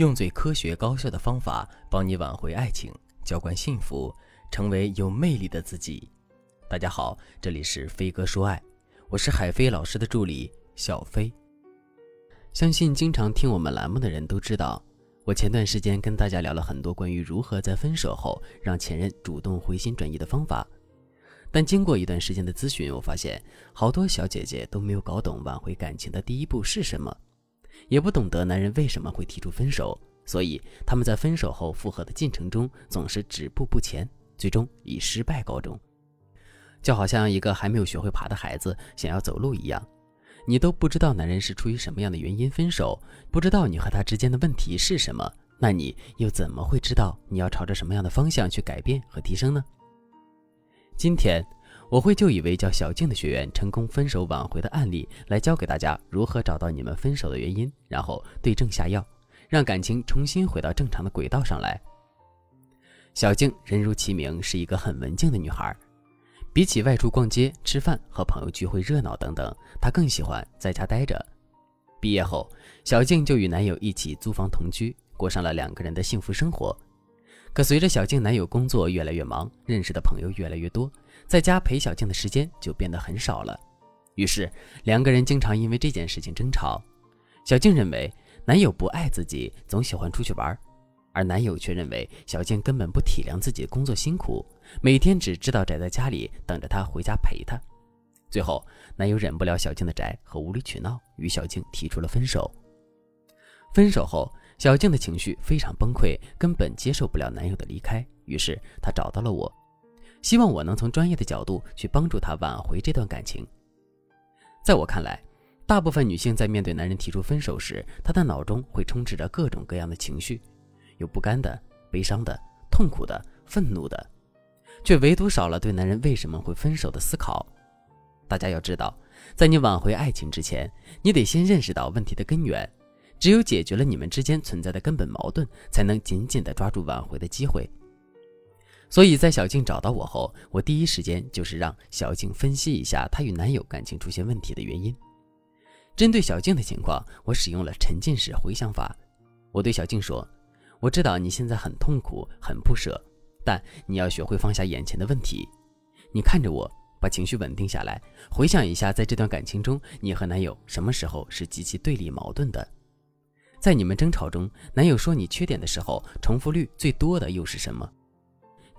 用最科学高效的方法帮你挽回爱情，浇灌幸福，成为有魅力的自己。大家好，这里是飞哥说爱，我是海飞老师的助理小飞。相信经常听我们栏目的人都知道，我前段时间跟大家聊了很多关于如何在分手后让前任主动回心转意的方法。但经过一段时间的咨询，我发现好多小姐姐都没有搞懂挽回感情的第一步是什么。也不懂得男人为什么会提出分手，所以他们在分手后复合的进程中总是止步不前，最终以失败告终。就好像一个还没有学会爬的孩子想要走路一样，你都不知道男人是出于什么样的原因分手，不知道你和他之间的问题是什么，那你又怎么会知道你要朝着什么样的方向去改变和提升呢？今天。我会就一位叫小静的学员成功分手挽回的案例来教给大家如何找到你们分手的原因，然后对症下药，让感情重新回到正常的轨道上来。小静人如其名，是一个很文静的女孩，比起外出逛街、吃饭和朋友聚会热闹等等，她更喜欢在家待着。毕业后，小静就与男友一起租房同居，过上了两个人的幸福生活。可随着小静男友工作越来越忙，认识的朋友越来越多，在家陪小静的时间就变得很少了。于是两个人经常因为这件事情争吵。小静认为男友不爱自己，总喜欢出去玩，而男友却认为小静根本不体谅自己工作辛苦，每天只知道宅在家里等着他回家陪她。最后，男友忍不了小静的宅和无理取闹，与小静提出了分手。分手后。小静的情绪非常崩溃，根本接受不了男友的离开，于是她找到了我，希望我能从专业的角度去帮助她挽回这段感情。在我看来，大部分女性在面对男人提出分手时，她的脑中会充斥着各种各样的情绪，有不甘的、悲伤的、痛苦的、愤怒的，却唯独少了对男人为什么会分手的思考。大家要知道，在你挽回爱情之前，你得先认识到问题的根源。只有解决了你们之间存在的根本矛盾，才能紧紧地抓住挽回的机会。所以在小静找到我后，我第一时间就是让小静分析一下她与男友感情出现问题的原因。针对小静的情况，我使用了沉浸式回想法。我对小静说：“我知道你现在很痛苦、很不舍，但你要学会放下眼前的问题。你看着我，把情绪稳定下来，回想一下，在这段感情中，你和男友什么时候是极其对立矛盾的？”在你们争吵中，男友说你缺点的时候，重复率最多的又是什么？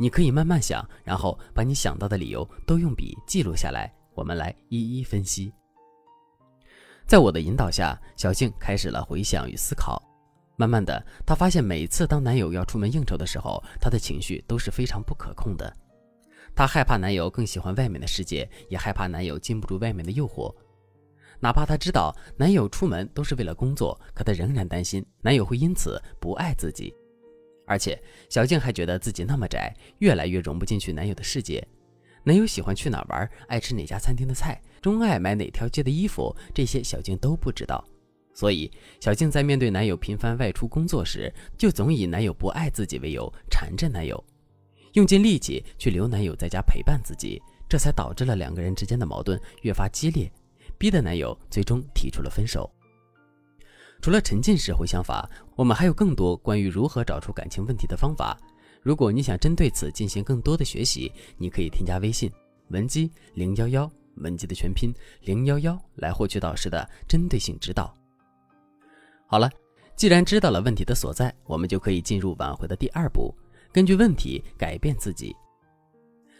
你可以慢慢想，然后把你想到的理由都用笔记录下来，我们来一一分析。在我的引导下，小静开始了回想与思考。慢慢的，她发现每次当男友要出门应酬的时候，她的情绪都是非常不可控的。她害怕男友更喜欢外面的世界，也害怕男友禁不住外面的诱惑。哪怕她知道男友出门都是为了工作，可她仍然担心男友会因此不爱自己。而且小静还觉得自己那么宅，越来越融不进去男友的世界。男友喜欢去哪玩，爱吃哪家餐厅的菜，钟爱买哪条街的衣服，这些小静都不知道。所以小静在面对男友频繁外出工作时，就总以男友不爱自己为由缠着男友，用尽力气去留男友在家陪伴自己，这才导致了两个人之间的矛盾越发激烈。逼的男友最终提出了分手。除了沉浸式回想法，我们还有更多关于如何找出感情问题的方法。如果你想针对此进行更多的学习，你可以添加微信文姬零幺幺，文姬的全拼零幺幺，来获取导师的针对性指导。好了，既然知道了问题的所在，我们就可以进入挽回的第二步，根据问题改变自己。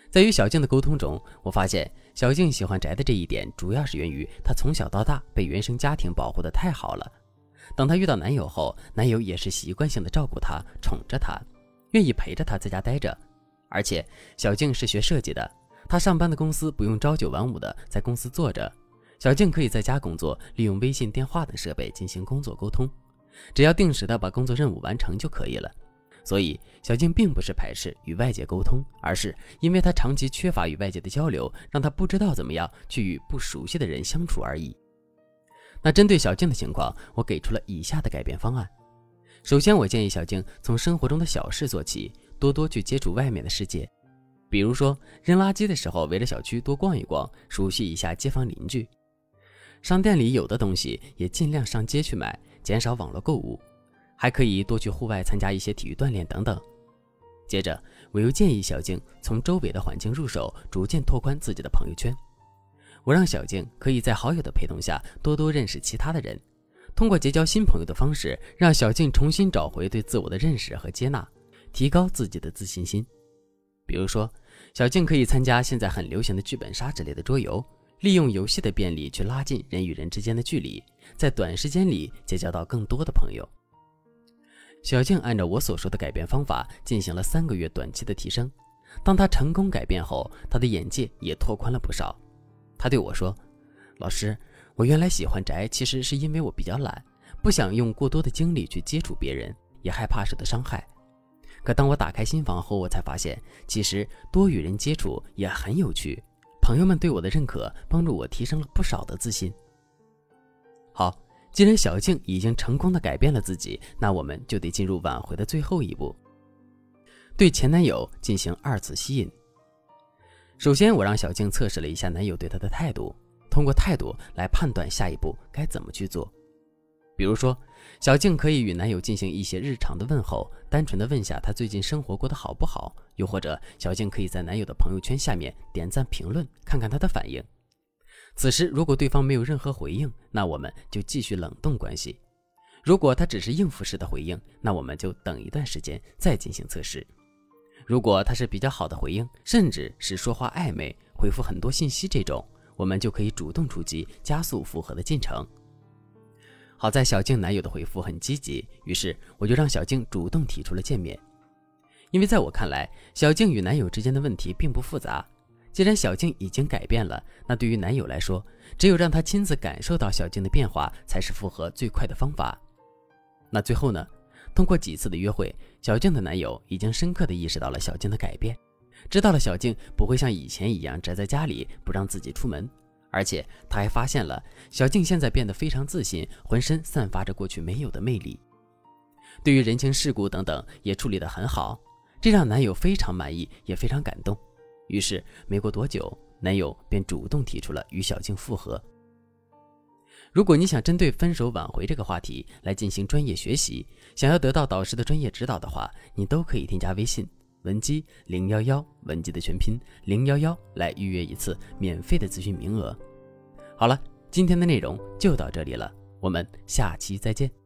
在与小静的沟通中，我发现小静喜欢宅的这一点，主要是源于她从小到大被原生家庭保护的太好了。等她遇到男友后，男友也是习惯性的照顾她、宠着她，愿意陪着她在家待着。而且小静是学设计的，她上班的公司不用朝九晚五的在公司坐着，小静可以在家工作，利用微信、电话等设备进行工作沟通，只要定时的把工作任务完成就可以了。所以，小静并不是排斥与外界沟通，而是因为她长期缺乏与外界的交流，让她不知道怎么样去与不熟悉的人相处而已。那针对小静的情况，我给出了以下的改变方案。首先，我建议小静从生活中的小事做起，多多去接触外面的世界，比如说扔垃圾的时候，围着小区多逛一逛，熟悉一下街坊邻居；商店里有的东西也尽量上街去买，减少网络购物。还可以多去户外参加一些体育锻炼等等。接着，我又建议小静从周围的环境入手，逐渐拓宽自己的朋友圈。我让小静可以在好友的陪同下多多认识其他的人，通过结交新朋友的方式，让小静重新找回对自我的认识和接纳，提高自己的自信心。比如说，小静可以参加现在很流行的剧本杀之类的桌游，利用游戏的便利去拉近人与人之间的距离，在短时间里结交到更多的朋友。小静按照我所说的改变方法进行了三个月短期的提升，当她成功改变后，她的眼界也拓宽了不少。她对我说：“老师，我原来喜欢宅，其实是因为我比较懒，不想用过多的精力去接触别人，也害怕受到伤害。可当我打开心房后，我才发现，其实多与人接触也很有趣。朋友们对我的认可，帮助我提升了不少的自信。”好。既然小静已经成功的改变了自己，那我们就得进入挽回的最后一步，对前男友进行二次吸引。首先，我让小静测试了一下男友对她的态度，通过态度来判断下一步该怎么去做。比如说，小静可以与男友进行一些日常的问候，单纯的问下他最近生活过得好不好；又或者，小静可以在男友的朋友圈下面点赞评论，看看他的反应。此时，如果对方没有任何回应，那我们就继续冷冻关系；如果他只是应付式的回应，那我们就等一段时间再进行测试。如果他是比较好的回应，甚至是说话暧昧、回复很多信息这种，我们就可以主动出击，加速复合的进程。好在小静男友的回复很积极，于是我就让小静主动提出了见面。因为在我看来，小静与男友之间的问题并不复杂。既然小静已经改变了，那对于男友来说，只有让他亲自感受到小静的变化，才是复合最快的方法。那最后呢？通过几次的约会，小静的男友已经深刻的意识到了小静的改变，知道了小静不会像以前一样宅在家里不让自己出门，而且他还发现了小静现在变得非常自信，浑身散发着过去没有的魅力。对于人情世故等等也处理得很好，这让男友非常满意，也非常感动。于是，没过多久，男友便主动提出了与小静复合。如果你想针对分手挽回这个话题来进行专业学习，想要得到导师的专业指导的话，你都可以添加微信文姬零幺幺，文姬的全拼零幺幺，来预约一次免费的咨询名额。好了，今天的内容就到这里了，我们下期再见。